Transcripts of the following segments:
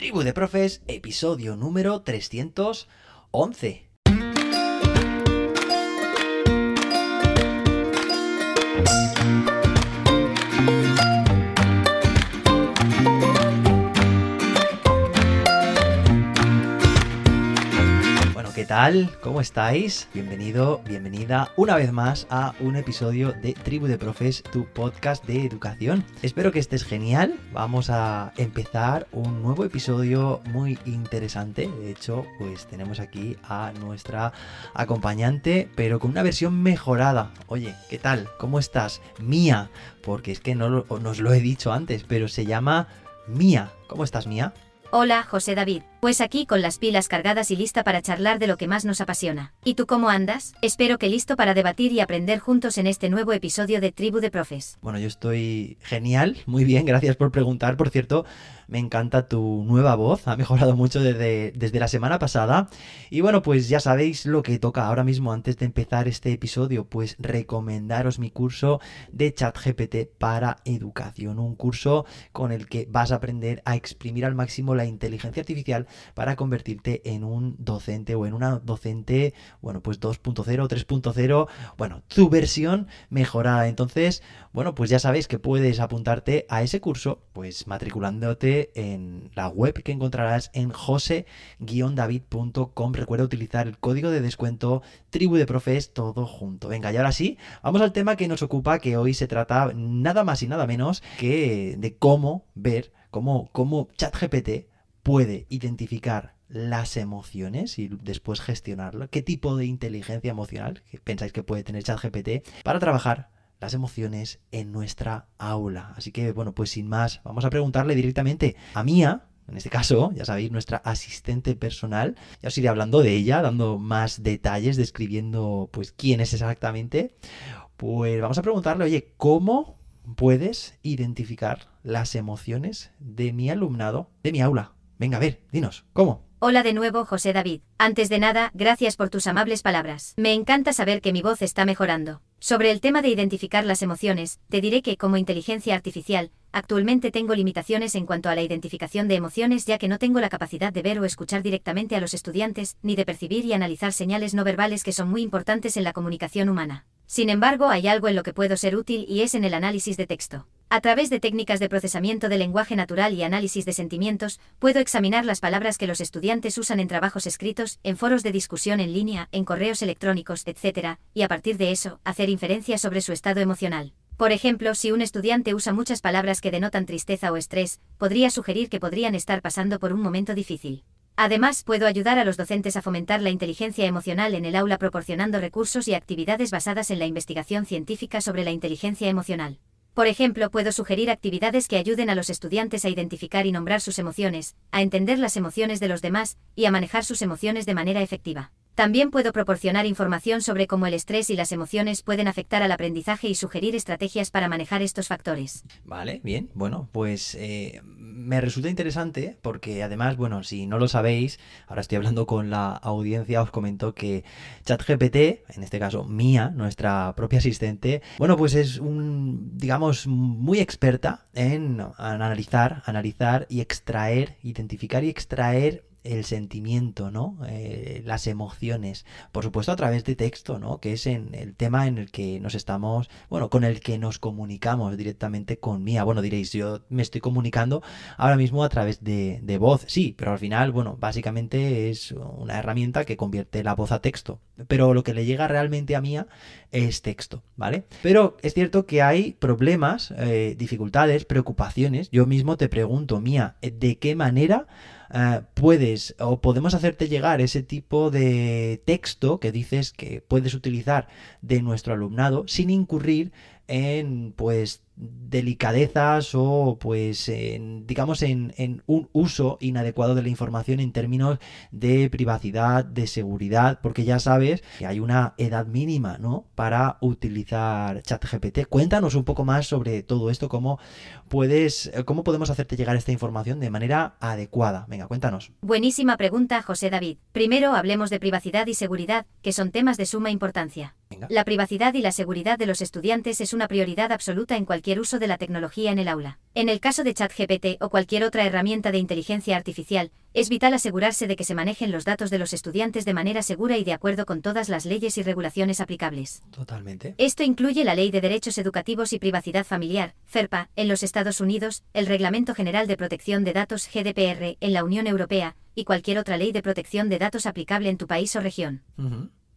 Tribu de Profes, episodio número 311. Tal? ¿Cómo estáis? Bienvenido, bienvenida una vez más a un episodio de Tribu de Profes, tu podcast de educación. Espero que estés genial. Vamos a empezar un nuevo episodio muy interesante. De hecho, pues tenemos aquí a nuestra acompañante, pero con una versión mejorada. Oye, ¿qué tal? ¿Cómo estás? Mía, porque es que no lo- nos lo he dicho antes, pero se llama Mía. ¿Cómo estás, Mía? Hola, José David. Pues aquí con las pilas cargadas y lista para charlar de lo que más nos apasiona. ¿Y tú cómo andas? Espero que listo para debatir y aprender juntos en este nuevo episodio de Tribu de Profes. Bueno, yo estoy genial, muy bien, gracias por preguntar. Por cierto, me encanta tu nueva voz, ha mejorado mucho desde, desde la semana pasada. Y bueno, pues ya sabéis lo que toca ahora mismo antes de empezar este episodio, pues recomendaros mi curso de ChatGPT para educación, un curso con el que vas a aprender a exprimir al máximo la inteligencia artificial para convertirte en un docente o en una docente, bueno, pues 2.0, 3.0, bueno, tu versión mejorada. Entonces, bueno, pues ya sabéis que puedes apuntarte a ese curso, pues matriculándote en la web que encontrarás en jose-david.com. Recuerda utilizar el código de descuento tribu de profes todo junto. Venga, y ahora sí, vamos al tema que nos ocupa, que hoy se trata nada más y nada menos que de cómo ver, cómo, cómo ChatGPT puede identificar las emociones y después gestionarlo. ¿Qué tipo de inteligencia emocional pensáis que puede tener ChatGPT para trabajar las emociones en nuestra aula? Así que, bueno, pues sin más, vamos a preguntarle directamente a Mía. En este caso, ya sabéis, nuestra asistente personal. Ya os iré hablando de ella, dando más detalles, describiendo pues quién es exactamente. Pues vamos a preguntarle, oye, ¿cómo puedes identificar las emociones de mi alumnado, de mi aula? Venga, a ver, dinos, ¿cómo? Hola de nuevo, José David. Antes de nada, gracias por tus amables palabras. Me encanta saber que mi voz está mejorando. Sobre el tema de identificar las emociones, te diré que como inteligencia artificial, actualmente tengo limitaciones en cuanto a la identificación de emociones ya que no tengo la capacidad de ver o escuchar directamente a los estudiantes, ni de percibir y analizar señales no verbales que son muy importantes en la comunicación humana. Sin embargo, hay algo en lo que puedo ser útil y es en el análisis de texto. A través de técnicas de procesamiento de lenguaje natural y análisis de sentimientos, puedo examinar las palabras que los estudiantes usan en trabajos escritos, en foros de discusión en línea, en correos electrónicos, etc., y a partir de eso, hacer inferencias sobre su estado emocional. Por ejemplo, si un estudiante usa muchas palabras que denotan tristeza o estrés, podría sugerir que podrían estar pasando por un momento difícil. Además, puedo ayudar a los docentes a fomentar la inteligencia emocional en el aula proporcionando recursos y actividades basadas en la investigación científica sobre la inteligencia emocional. Por ejemplo, puedo sugerir actividades que ayuden a los estudiantes a identificar y nombrar sus emociones, a entender las emociones de los demás y a manejar sus emociones de manera efectiva. También puedo proporcionar información sobre cómo el estrés y las emociones pueden afectar al aprendizaje y sugerir estrategias para manejar estos factores. Vale, bien. Bueno, pues eh, me resulta interesante porque además, bueno, si no lo sabéis, ahora estoy hablando con la audiencia, os comento que ChatGPT, en este caso Mía, nuestra propia asistente, bueno, pues es un, digamos, muy experta en analizar, analizar y extraer, identificar y extraer el sentimiento, ¿no? Eh, las emociones, por supuesto a través de texto, ¿no? Que es en el tema en el que nos estamos, bueno, con el que nos comunicamos directamente con Mía. Bueno, diréis, yo me estoy comunicando ahora mismo a través de, de voz, sí, pero al final, bueno, básicamente es una herramienta que convierte la voz a texto. Pero lo que le llega realmente a Mía es texto, ¿vale? Pero es cierto que hay problemas, eh, dificultades, preocupaciones. Yo mismo te pregunto, Mía, ¿de qué manera Uh, puedes o podemos hacerte llegar ese tipo de texto que dices que puedes utilizar de nuestro alumnado sin incurrir en pues delicadezas o pues en, digamos en, en, un uso inadecuado de la información en términos de privacidad, de seguridad, porque ya sabes que hay una edad mínima, ¿no? Para utilizar ChatGPT. Cuéntanos un poco más sobre todo esto, cómo puedes, cómo podemos hacerte llegar esta información de manera adecuada. Venga, cuéntanos. Buenísima pregunta, José David. Primero hablemos de privacidad y seguridad, que son temas de suma importancia. Venga. La privacidad y la seguridad de los estudiantes es una prioridad absoluta en cualquier cualquier uso de la tecnología en el aula. En el caso de ChatGPT o cualquier otra herramienta de inteligencia artificial, es vital asegurarse de que se manejen los datos de los estudiantes de manera segura y de acuerdo con todas las leyes y regulaciones aplicables. Totalmente. Esto incluye la Ley de Derechos Educativos y Privacidad Familiar, FERPA, en los Estados Unidos, el Reglamento General de Protección de Datos GDPR en la Unión Europea, y cualquier otra ley de protección de datos aplicable en tu país o región.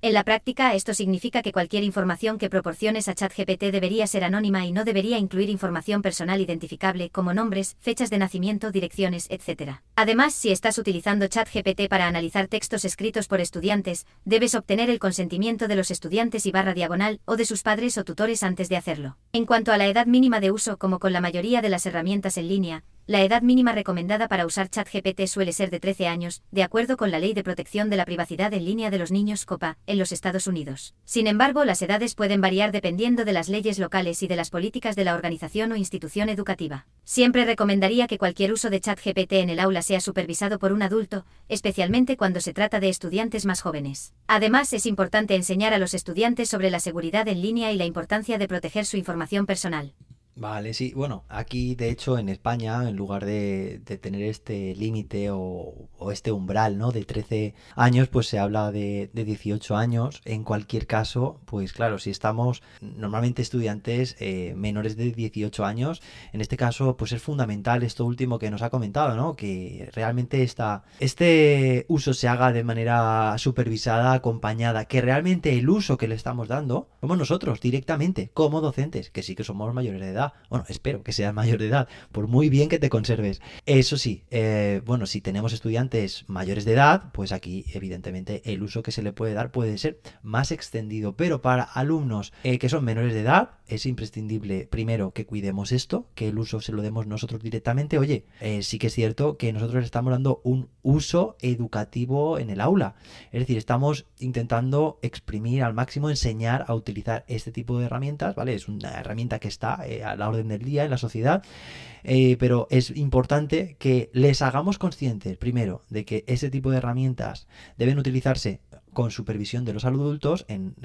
En la práctica, esto significa que cualquier información que proporciones a ChatGPT debería ser anónima y no debería incluir información personal identificable como nombres, fechas de nacimiento, direcciones, etc. Además, si estás utilizando ChatGPT para analizar textos escritos por estudiantes, debes obtener el consentimiento de los estudiantes y barra diagonal o de sus padres o tutores antes de hacerlo. En cuanto a la edad mínima de uso, como con la mayoría de las herramientas en línea, la edad mínima recomendada para usar ChatGPT suele ser de 13 años, de acuerdo con la Ley de Protección de la Privacidad en línea de los niños COPA, en los Estados Unidos. Sin embargo, las edades pueden variar dependiendo de las leyes locales y de las políticas de la organización o institución educativa. Siempre recomendaría que cualquier uso de ChatGPT en el aula sea supervisado por un adulto, especialmente cuando se trata de estudiantes más jóvenes. Además, es importante enseñar a los estudiantes sobre la seguridad en línea y la importancia de proteger su información personal. Vale, sí. Bueno, aquí de hecho en España, en lugar de, tener este límite o, este umbral, ¿no? De 13 años, pues se habla de, de, 18 años. En cualquier caso, pues claro, si estamos normalmente estudiantes eh, menores de 18 años, en este caso, pues es fundamental esto último que nos ha comentado, ¿no? Que realmente esta, este uso se haga de manera supervisada, acompañada, que realmente el uso que le estamos dando, somos nosotros directamente, como docentes, que sí que somos mayores de edad bueno, espero que seas mayor de edad, por muy bien que te conserves. Eso sí, eh, bueno, si tenemos estudiantes mayores de edad, pues aquí evidentemente el uso que se le puede dar puede ser más extendido, pero para alumnos eh, que son menores de edad es imprescindible primero que cuidemos esto, que el uso se lo demos nosotros directamente. Oye, eh, sí que es cierto que nosotros estamos dando un uso educativo en el aula, es decir, estamos intentando exprimir al máximo, enseñar a utilizar este tipo de herramientas, ¿vale? Es una herramienta que está la orden del día en la sociedad. Eh, pero es importante que les hagamos conscientes, primero, de que ese tipo de herramientas deben utilizarse con supervisión de los adultos. En,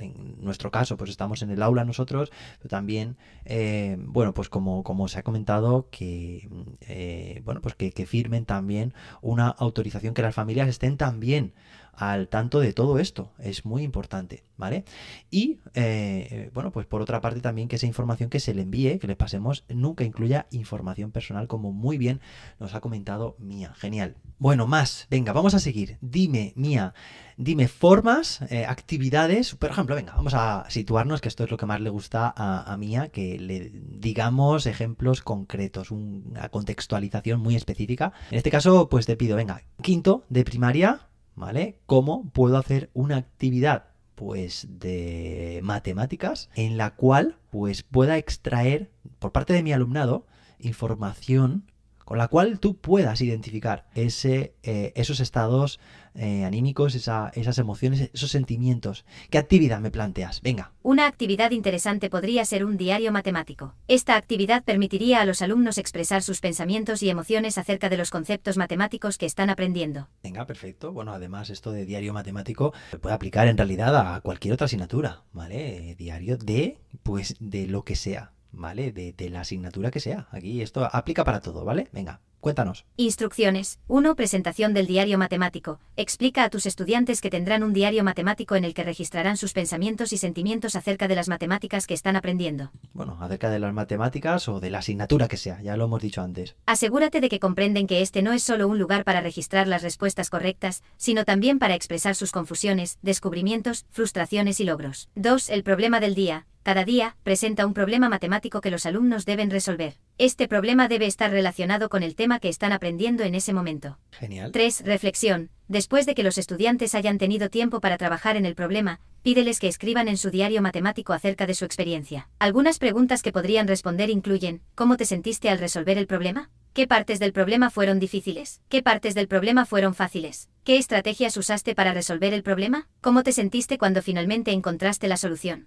nuestro caso, pues estamos en el aula nosotros, pero también, eh, bueno, pues como, se ha comentado, que, eh, bueno, pues que, firmen también una autorización, que las familias estén también al tanto de todo esto. Es muy importante, ¿vale? Y, eh, bueno, pues por otra parte también que esa información que se le envíe, que le pasemos, nunca incluya información personal, como muy bien nos ha comentado Mía. Genial. Bueno, más. Venga, vamos a seguir. Dime, Mía, dime formas, eh, actividades. Por ejemplo, venga, vamos a situarnos, que esto es lo que más le gusta a, a Mía, que le digamos ejemplos concretos, una contextualización muy específica. En este caso, pues te pido, venga, quinto de primaria, ¿vale? ¿Cómo puedo hacer una actividad? Pues de matemáticas en la cual pues pueda extraer por parte de mi alumnado información con la cual tú puedas identificar ese, eh, esos estados eh, anímicos, esas emociones, esos sentimientos. ¿Qué actividad me planteas? Venga. Una actividad interesante podría ser un diario matemático. Esta actividad permitiría a los alumnos expresar sus pensamientos y emociones acerca de los conceptos matemáticos que están aprendiendo. Venga, perfecto. Bueno, además esto de diario matemático se puede aplicar en realidad a cualquier otra asignatura, ¿vale? Diario de, pues, de lo que sea. ¿Vale? De, de, la asignatura que sea. Aquí esto aplica para todo, ¿vale? Venga, cuéntanos. Instrucciones. 1. Presentación del diario matemático. Explica a tus estudiantes que tendrán un diario matemático en el que registrarán sus pensamientos y sentimientos acerca de las matemáticas que están aprendiendo. Bueno, acerca de las matemáticas o de la asignatura que sea, ya lo hemos dicho antes. Asegúrate de que comprenden que este no es solo un lugar para registrar las respuestas correctas, sino también para expresar sus confusiones, descubrimientos, frustraciones y logros. 2. El problema del día. Cada día, presenta un problema matemático que los alumnos deben resolver. Este problema debe estar relacionado con el tema que están aprendiendo en ese momento. Genial. 3. Reflexión. Después de que los estudiantes hayan tenido tiempo para trabajar en el problema, pídeles que escriban en su diario matemático acerca de su experiencia. Algunas preguntas que podrían responder incluyen, ¿cómo te sentiste al resolver el problema? ¿Qué partes del problema fueron difíciles? ¿Qué partes del problema fueron fáciles? ¿Qué estrategias usaste para resolver el problema? ¿Cómo te sentiste cuando finalmente encontraste la solución?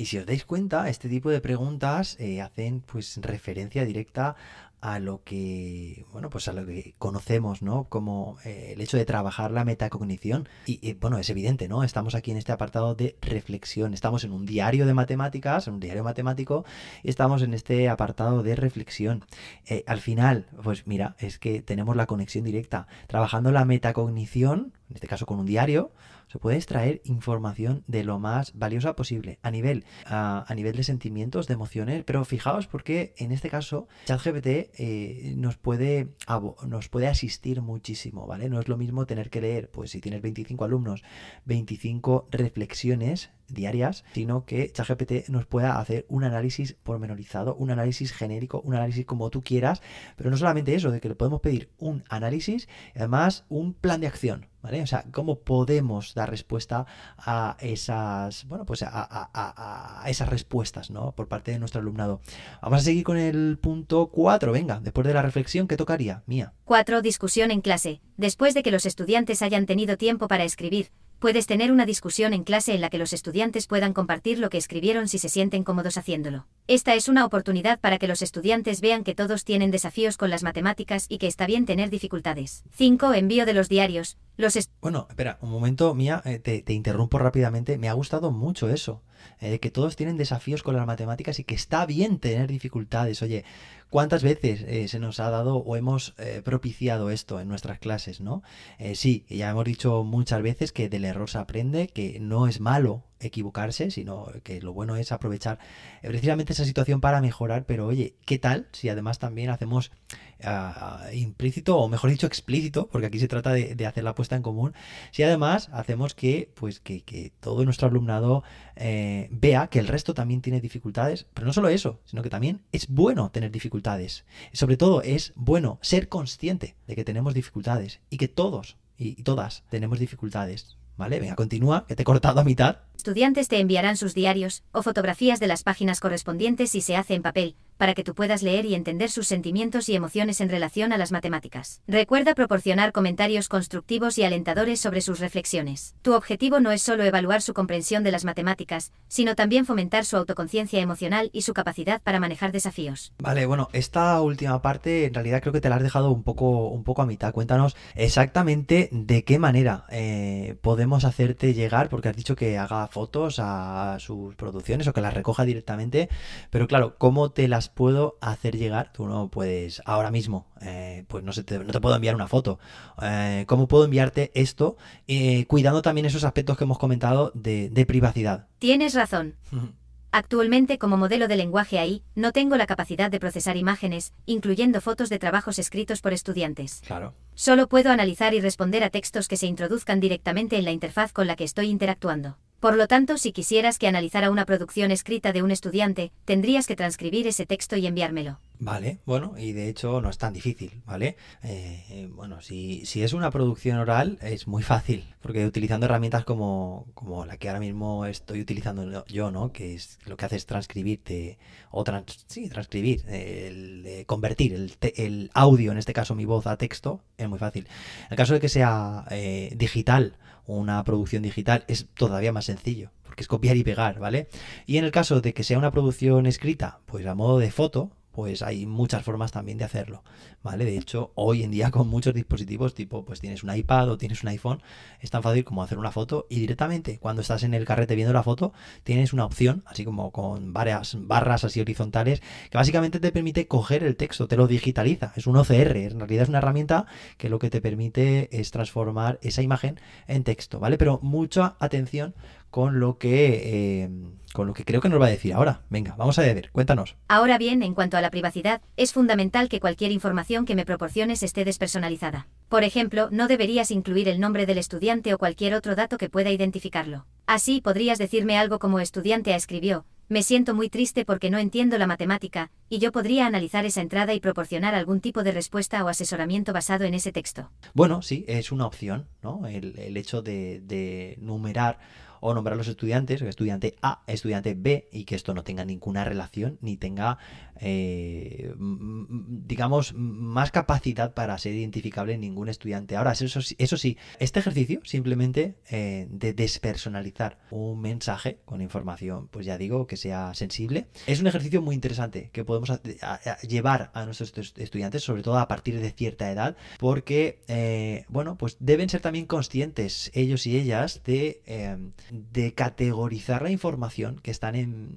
Y si os dais cuenta, este tipo de preguntas eh, hacen pues referencia directa a lo que, bueno, pues a lo que conocemos, ¿no? Como eh, el hecho de trabajar la metacognición. Y, bueno, es evidente, ¿no? Estamos aquí en este apartado de reflexión. Estamos en un diario de matemáticas, en un diario matemático, y estamos en este apartado de reflexión. Eh, al final, pues mira, es que tenemos la conexión directa. Trabajando la metacognición, en este caso con un diario, se puede extraer información de lo más valiosa posible a nivel, a, nivel de sentimientos, de emociones, pero fijaos porque en este caso ChatGPT eh, nos, puede, nos puede asistir muchísimo, ¿vale? No es lo mismo tener que leer, pues si tienes 25 alumnos, 25 reflexiones diarias, sino que ChatGPT nos pueda hacer un análisis pormenorizado, un análisis genérico, un análisis como tú quieras, pero no solamente eso, de que le podemos pedir un análisis y además un plan de acción, ¿vale? O sea, cómo podemos dar respuesta a esas, bueno, pues a, esas respuestas, ¿no? Por parte de nuestro alumnado. Vamos a seguir con el punto 4, venga, después de la reflexión, ¿qué tocaría? Mía. 4. Discusión en clase. Después de que los estudiantes hayan tenido tiempo para escribir, Puedes tener una discusión en clase en la que los estudiantes puedan compartir lo que escribieron si se sienten cómodos haciéndolo. Esta es una oportunidad para que los estudiantes vean que todos tienen desafíos con las matemáticas y que está bien tener dificultades. 5. Envío de los diarios. Los bueno, espera, un momento, Mía, eh, te, interrumpo rápidamente. Me ha gustado mucho eso, eh, que todos tienen desafíos con las matemáticas y que está bien tener dificultades. Oye, ¿Cuántas veces eh, se nos ha dado o hemos eh, propiciado esto en nuestras clases, no? Sí, ya hemos dicho muchas veces que del error se aprende, que no es malo equivocarse, sino que lo bueno es aprovechar precisamente esa situación para mejorar, pero oye, ¿qué tal si además también hacemos ah, implícito, o mejor dicho, explícito, porque aquí se trata de, hacer la puesta en común, si además hacemos que, pues, que, todo nuestro alumnado eh, vea que el resto también tiene dificultades, pero no solo eso, sino que también es bueno tener dificultades. Sobre todo es bueno ser consciente de que tenemos dificultades y que todos y todas tenemos dificultades. ¿Vale? Venga, continúa, que te he cortado a mitad. Estudiantes te enviarán sus diarios o fotografías de las páginas correspondientes si se hace en papel, para que tú puedas leer y entender sus sentimientos y emociones en relación a las matemáticas. Recuerda proporcionar comentarios constructivos y alentadores sobre sus reflexiones. Tu objetivo no es solo evaluar su comprensión de las matemáticas, sino también fomentar su autoconciencia emocional y su capacidad para manejar desafíos. Vale, bueno, esta última parte en realidad creo que te la has dejado un poco, un poco a mitad. Cuéntanos exactamente de qué manera eh, podemos hacerte llegar, porque has dicho que haga fotos a sus producciones o que las recoja directamente, pero claro, ¿cómo te las puedo hacer llegar? Tú no puedes ahora mismo, eh, pues no, te, no te puedo enviar una foto. Eh, ¿Cómo puedo enviarte esto? Eh, cuidando también esos aspectos que hemos comentado de, de privacidad. Tienes razón. Actualmente como modelo de lenguaje AI, no tengo la capacidad de procesar imágenes, incluyendo fotos de trabajos escritos por estudiantes. Claro. Solo puedo analizar y responder a textos que se introduzcan directamente en la interfaz con la que estoy interactuando. Por lo tanto, si quisieras que analizara una producción escrita de un estudiante, tendrías que transcribir ese texto y enviármelo. Vale, bueno, y de hecho no es tan difícil, ¿vale? Eh, bueno, si, si, es una producción oral es muy fácil, porque utilizando herramientas como, como la que ahora mismo estoy utilizando yo, ¿no? Que es lo que hace es transcribirte, o sí, transcribir, el, convertir el, el, audio, en este caso mi voz, a texto, es muy fácil. En el caso de que sea eh, digital, una producción digital, es todavía más sencillo, porque es copiar y pegar, ¿vale? Y en el caso de que sea una producción escrita, pues a modo de foto, pues hay muchas formas también de hacerlo, ¿vale? De hecho, hoy en día con muchos dispositivos, tipo, pues tienes un iPad o tienes un iPhone, es tan fácil como hacer una foto y directamente cuando estás en el carrete viendo la foto, tienes una opción, así como con varias barras así horizontales, que básicamente te permite coger el texto, te lo digitaliza, es un OCR, en realidad es una herramienta que lo que te permite es transformar esa imagen en texto, ¿vale? Pero mucha atención con lo que eh, con lo que creo que nos va a decir ahora. Venga, vamos a ver, cuéntanos. Ahora bien, en cuanto a la privacidad, es fundamental que cualquier información que me proporciones esté despersonalizada. Por ejemplo, no deberías incluir el nombre del estudiante o cualquier otro dato que pueda identificarlo. Así podrías decirme algo como estudiante a escribió, me siento muy triste porque no entiendo la matemática, y yo podría analizar esa entrada y proporcionar algún tipo de respuesta o asesoramiento basado en ese texto. Bueno, sí, es una opción, ¿no? El, hecho de, de numerar o nombrar a los estudiantes, estudiante A, estudiante B, y que esto no tenga ninguna relación ni tenga, eh, digamos, más capacidad para ser identificable en ningún estudiante. Ahora, eso, sí, este ejercicio simplemente eh, de despersonalizar un mensaje con información, pues ya digo, que sea sensible, es un ejercicio muy interesante que podemos llevar a nuestros estudiantes, sobre todo a partir de cierta edad, porque, eh, bueno, pues deben ser también conscientes ellos y ellas de, de categorizar la información que están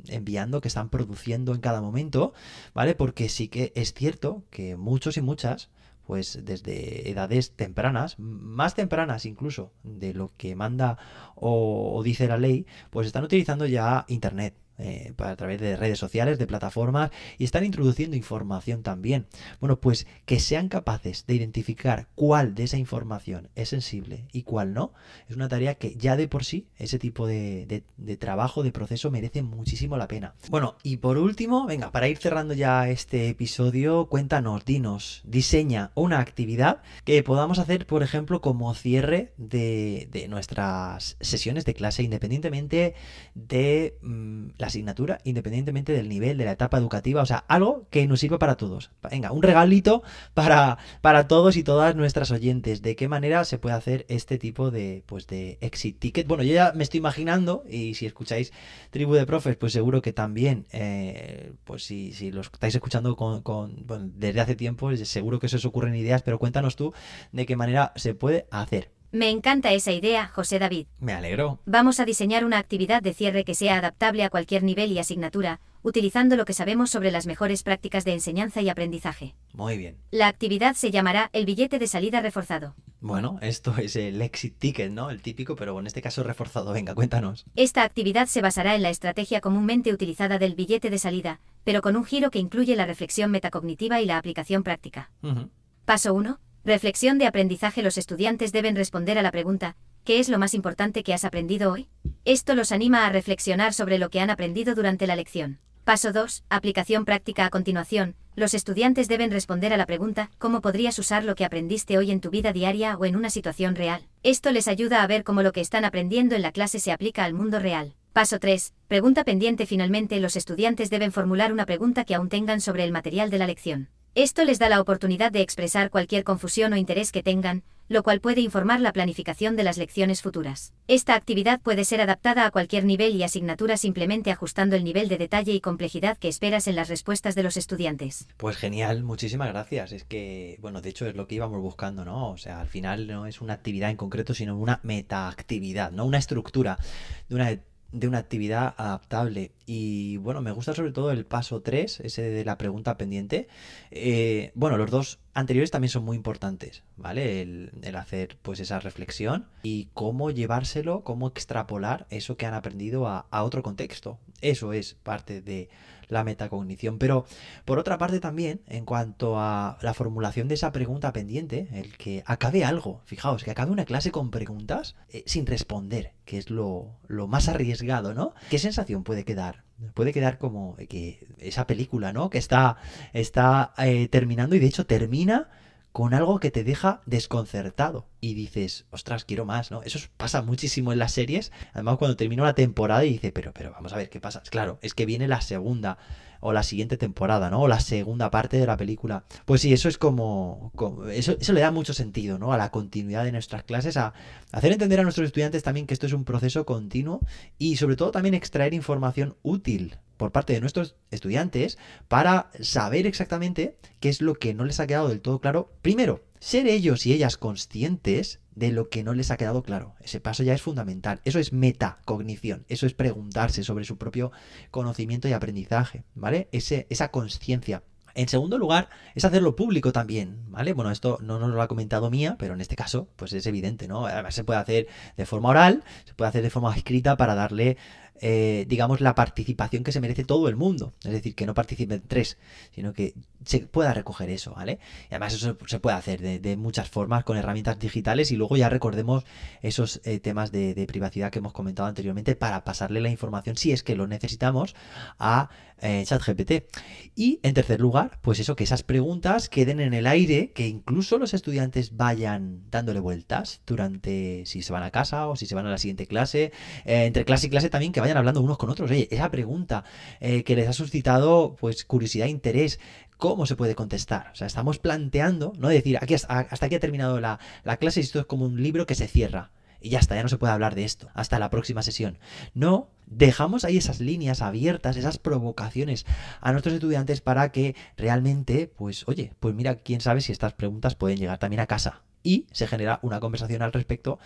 enviando, que están produciendo en cada momento, ¿vale? Porque sí que es cierto que muchos y muchas pues desde edades tempranas, más tempranas incluso de lo que manda o, o, dice la ley, pues están utilizando ya Internet, eh, a través de redes sociales, de plataformas y están introduciendo información también. Bueno, pues que sean capaces de identificar cuál de esa información es sensible y cuál no, es una tarea que ya de por sí ese tipo de, trabajo, de proceso merece muchísimo la pena. Bueno, y por último, venga, para ir cerrando ya este episodio, cuéntanos, dinos, diseña una actividad que podamos hacer, por ejemplo, como cierre de, nuestras sesiones de clase, independientemente de mm, la asignatura independientemente del nivel, de la etapa educativa, o sea, algo que nos sirva para todos. Venga, un regalito para, para todos y todas nuestras oyentes. ¿De qué manera se puede hacer este tipo de, pues, de exit ticket? Bueno, yo ya me estoy imaginando, y si escucháis Tribu de Profes, pues seguro que también, eh, pues si, si los estáis escuchando con, desde hace tiempo, seguro que se os ocurren ideas, pero cuéntanos tú de qué manera se puede hacer. Me encanta esa idea, José David. Me alegro. Vamos a diseñar una actividad de cierre que sea adaptable a cualquier nivel y asignatura, utilizando lo que sabemos sobre las mejores prácticas de enseñanza y aprendizaje. Muy bien. La actividad se llamará el billete de salida reforzado. Bueno, esto es el exit ticket, ¿no? El típico, pero en este caso reforzado. Venga, cuéntanos. Esta actividad se basará en la estrategia comúnmente utilizada del billete de salida, pero con un giro que incluye la reflexión metacognitiva y la aplicación práctica. Paso 1 Reflexión de aprendizaje. Los estudiantes deben responder a la pregunta, ¿qué es lo más importante que has aprendido hoy? Esto los anima a reflexionar sobre lo que han aprendido durante la lección. Paso 2. Aplicación práctica a continuación. Los estudiantes deben responder a la pregunta, ¿cómo podrías usar lo que aprendiste hoy en tu vida diaria o en una situación real? Esto les ayuda a ver cómo lo que están aprendiendo en la clase se aplica al mundo real. Paso 3. Pregunta pendiente. Finalmente, los estudiantes deben formular una pregunta que aún tengan sobre el material de la lección. Esto les da la oportunidad de expresar cualquier confusión o interés que tengan, lo cual puede informar la planificación de las lecciones futuras. Esta actividad puede ser adaptada a cualquier nivel y asignatura simplemente ajustando el nivel de detalle y complejidad que esperas en las respuestas de los estudiantes. Pues genial, muchísimas gracias. Es que, bueno, de hecho es lo que íbamos buscando, ¿no? O sea, al final no es una actividad en concreto, sino una metaactividad, ¿no? Una estructura de una de una actividad adaptable. Y bueno, me gusta sobre todo el paso 3, ese de la pregunta pendiente. Eh, bueno, los dos anteriores también son muy importantes, ¿vale? El, hacer pues esa reflexión y cómo llevárselo, cómo extrapolar eso que han aprendido a, a otro contexto. Eso es parte de la metacognición. Pero por otra parte también, en cuanto a la formulación de esa pregunta pendiente, el que acabe algo, fijaos, que acabe una clase con preguntas eh, sin responder, que es lo, más arriesgado, ¿no? ¿Qué sensación puede quedar? Puede quedar como que esa película, ¿no? Que está, está eh, terminando y de hecho termina con algo que te deja desconcertado y dices, ostras, quiero más, ¿no? Eso pasa muchísimo en las series. Además, cuando termina la temporada y dice, pero, pero, vamos a ver qué pasa. Claro, es que viene la segunda o la siguiente temporada, ¿no? O la segunda parte de la película. Pues sí, eso es como, eso, eso, le da mucho sentido, ¿no? A la continuidad de nuestras clases, a hacer entender a nuestros estudiantes también que esto es un proceso continuo y sobre todo también extraer información útil por parte de nuestros estudiantes para saber exactamente qué es lo que no les ha quedado del todo claro. Primero, ser ellos y ellas conscientes de lo que no les ha quedado claro. Ese paso ya es fundamental. Eso es metacognición. Eso es preguntarse sobre su propio conocimiento y aprendizaje, ¿vale? Esa conciencia. En segundo lugar, es hacerlo público también, ¿vale? Bueno, esto no nos lo ha comentado Mía, pero en este caso, pues es evidente, ¿no? Además se puede hacer de forma oral, se puede hacer de forma escrita para darle eh, digamos, la participación que se merece todo el mundo. Es decir, que no participen tres, sino que se pueda recoger eso, ¿vale? Y además eso se puede hacer de, muchas formas con herramientas digitales y luego ya recordemos esos eh, temas de, privacidad que hemos comentado anteriormente para pasarle la información, si es que lo necesitamos, a eh, ChatGPT. Y en tercer lugar, pues eso, que esas preguntas queden en el aire, que incluso los estudiantes vayan dándole vueltas durante si se van a casa o si se van a la siguiente clase, eh, entre clase y clase también que vayan hablando unos con otros. Oye, esa pregunta que les ha suscitado pues curiosidad, interés, cómo se puede contestar. O sea, estamos planteando, no decir, aquí hasta, aquí ha terminado la, la clase y esto es como un libro que se cierra. Y ya está, ya no se puede hablar de esto. Hasta la próxima sesión. No, dejamos ahí esas líneas abiertas, esas provocaciones a nuestros estudiantes para que realmente, pues, oye, pues mira, quién sabe si estas preguntas pueden llegar también a casa y se genera una conversación al respecto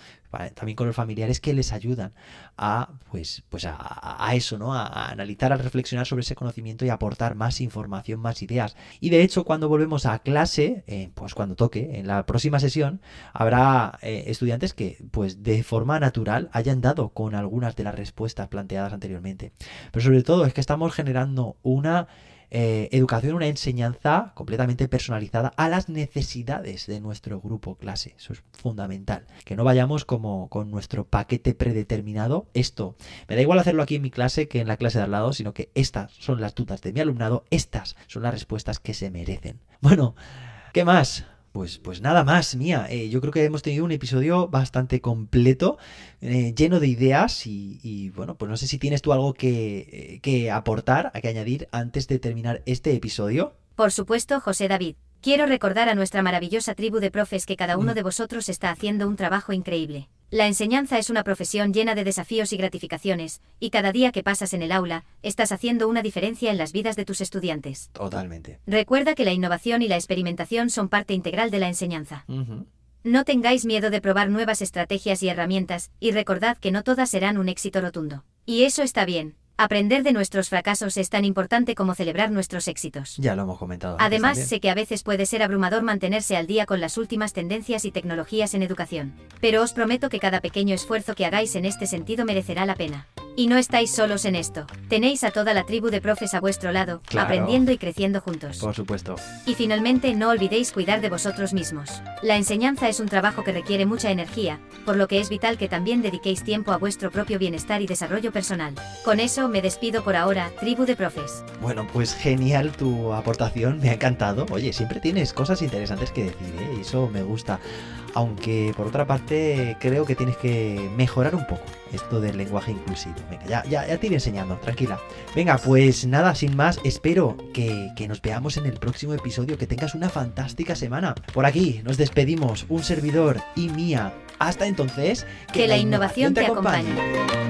también con los familiares que les ayudan a pues pues a, eso no a, analizar a reflexionar sobre ese conocimiento y aportar más información más ideas. Y de hecho cuando volvemos a clase eh, pues cuando toque en la próxima sesión habrá eh, estudiantes que pues de forma natural hayan dado con algunas de las respuestas planteadas anteriormente. Pero sobre todo es que estamos generando una eh, educación, una enseñanza completamente personalizada a las necesidades de nuestro grupo clase. Eso es fundamental. Que no vayamos como con nuestro paquete predeterminado. Esto, me da igual hacerlo aquí en mi clase que en la clase de al lado, sino que estas son las dudas de mi alumnado, estas son las respuestas que se merecen. Bueno, ¿qué más? Pues, pues nada más, mía. Eh, yo creo que hemos tenido un episodio bastante completo, eh, lleno de ideas y, bueno, pues no sé si tienes tú algo que, eh, que aportar, a que añadir antes de terminar este episodio. Por supuesto, José David. Quiero recordar a nuestra maravillosa tribu de profes que cada uno mm. de vosotros está haciendo un trabajo increíble. La enseñanza es una profesión llena de desafíos y gratificaciones, y cada día que pasas en el aula, estás haciendo una diferencia en las vidas de tus estudiantes. Totalmente. Recuerda que la innovación y la experimentación son parte integral de la enseñanza. No tengáis miedo de probar nuevas estrategias y herramientas, y recordad que no todas serán un éxito rotundo. Y eso está bien. Aprender de nuestros fracasos es tan importante como celebrar nuestros éxitos. Ya lo hemos comentado. Además, sé que a veces puede ser abrumador mantenerse al día con las últimas tendencias y tecnologías en educación. Pero os prometo que cada pequeño esfuerzo que hagáis en este sentido merecerá la pena. Y no estáis solos en esto. Tenéis a toda la tribu de profes a vuestro lado, aprendiendo y creciendo juntos. Por supuesto. Y finalmente, no olvidéis cuidar de vosotros mismos. La enseñanza es un trabajo que requiere mucha energía, por lo que es vital que también dediquéis tiempo a vuestro propio bienestar y desarrollo personal. Con eso me despido por ahora, tribu de profes. Bueno, pues genial tu aportación, me ha encantado. Oye, siempre tienes cosas interesantes que decir, ¿eh? eso me gusta aunque por otra parte creo que tienes que mejorar un poco esto del lenguaje inclusivo. Venga, ya, ya, ya te iré enseñando, tranquila. Venga, pues nada, sin más, espero que, nos veamos en el próximo episodio, que tengas una fantástica semana. Por aquí nos despedimos, un servidor y mía. Hasta entonces, que, la, innovación, te acompañe.